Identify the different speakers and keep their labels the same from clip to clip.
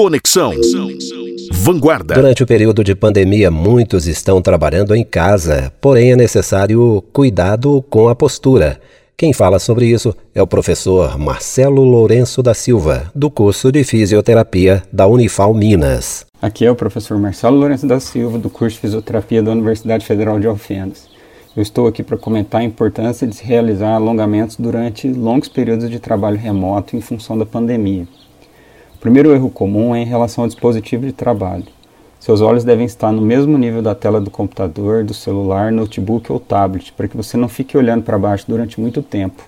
Speaker 1: Conexão. Vanguarda.
Speaker 2: Durante o período de pandemia, muitos estão trabalhando em casa, porém é necessário cuidado com a postura. Quem fala sobre isso é o professor Marcelo Lourenço da Silva, do curso de Fisioterapia da Unifal Minas.
Speaker 3: Aqui é o professor Marcelo Lourenço da Silva, do curso de Fisioterapia da Universidade Federal de Alfenas. Eu estou aqui para comentar a importância de se realizar alongamentos durante longos períodos de trabalho remoto em função da pandemia. Primeiro erro comum é em relação ao dispositivo de trabalho. Seus olhos devem estar no mesmo nível da tela do computador, do celular, notebook ou tablet, para que você não fique olhando para baixo durante muito tempo.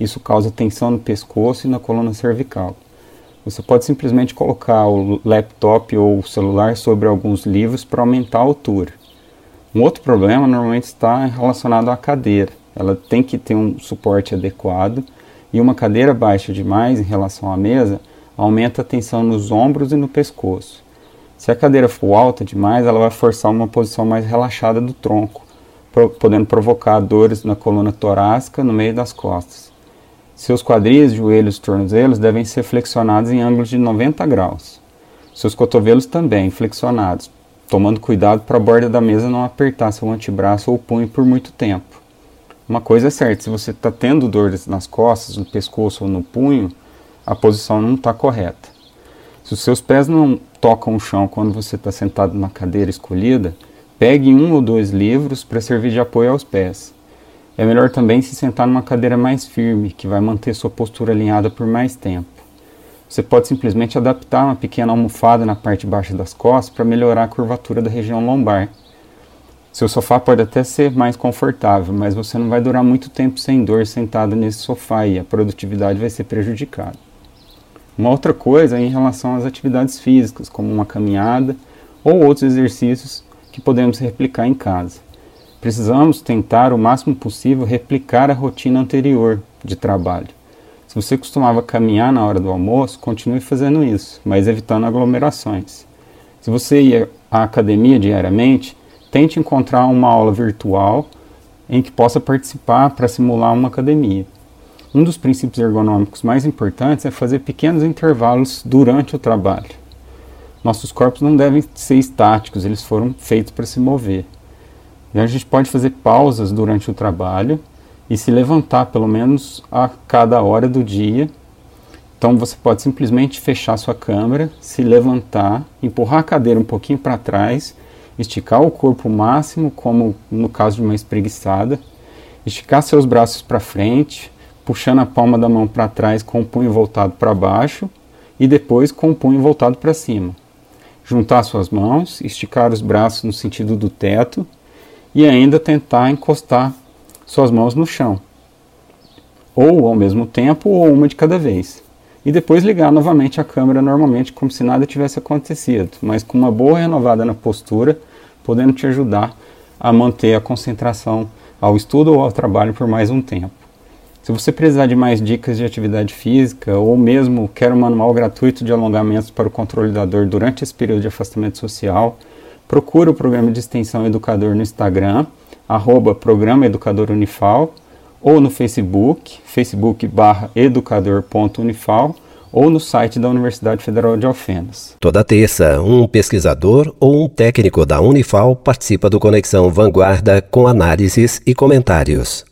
Speaker 3: Isso causa tensão no pescoço e na coluna cervical. Você pode simplesmente colocar o laptop ou o celular sobre alguns livros para aumentar a altura. Um outro problema normalmente está relacionado à cadeira. Ela tem que ter um suporte adequado e uma cadeira baixa demais em relação à mesa aumenta a tensão nos ombros e no pescoço. Se a cadeira for alta demais, ela vai forçar uma posição mais relaxada do tronco, podendo provocar dores na coluna torácica no meio das costas. Seus quadris, joelhos e tornozelos devem ser flexionados em ângulos de 90 graus. Seus cotovelos também flexionados, tomando cuidado para a borda da mesa não apertar seu antebraço ou punho por muito tempo. Uma coisa é certa, se você está tendo dores nas costas, no pescoço ou no punho, a posição não está correta. Se os seus pés não tocam o chão quando você está sentado na cadeira escolhida, pegue um ou dois livros para servir de apoio aos pés. É melhor também se sentar numa cadeira mais firme, que vai manter sua postura alinhada por mais tempo. Você pode simplesmente adaptar uma pequena almofada na parte baixa das costas para melhorar a curvatura da região lombar. Seu sofá pode até ser mais confortável, mas você não vai durar muito tempo sem dor sentado nesse sofá e a produtividade vai ser prejudicada. Uma outra coisa é em relação às atividades físicas, como uma caminhada ou outros exercícios que podemos replicar em casa. Precisamos tentar o máximo possível replicar a rotina anterior de trabalho. Se você costumava caminhar na hora do almoço, continue fazendo isso, mas evitando aglomerações. Se você ia à academia diariamente, tente encontrar uma aula virtual em que possa participar para simular uma academia. Um dos princípios ergonômicos mais importantes é fazer pequenos intervalos durante o trabalho. Nossos corpos não devem ser estáticos, eles foram feitos para se mover. E a gente pode fazer pausas durante o trabalho e se levantar pelo menos a cada hora do dia. Então você pode simplesmente fechar sua câmera, se levantar, empurrar a cadeira um pouquinho para trás, esticar o corpo o máximo, como no caso de uma espreguiçada, esticar seus braços para frente, puxando a palma da mão para trás com o punho voltado para baixo e depois com o punho voltado para cima. Juntar suas mãos, esticar os braços no sentido do teto e ainda tentar encostar suas mãos no chão. Ou ao mesmo tempo, ou uma de cada vez. E depois ligar novamente a câmera normalmente, como se nada tivesse acontecido, mas com uma boa renovada na postura, podendo te ajudar a manter a concentração ao estudo ou ao trabalho por mais um tempo. Se você precisar de mais dicas de atividade física ou mesmo quer um manual gratuito de alongamentos para o controle da dor durante esse período de afastamento social, procure o programa de extensão Educador no Instagram, arroba Programa Educador Unifal, ou no Facebook, facebook barra educador.unifal, ou no site da Universidade Federal de Alfenas.
Speaker 2: Toda terça, um pesquisador ou um técnico da Unifal participa do Conexão Vanguarda com análises e comentários.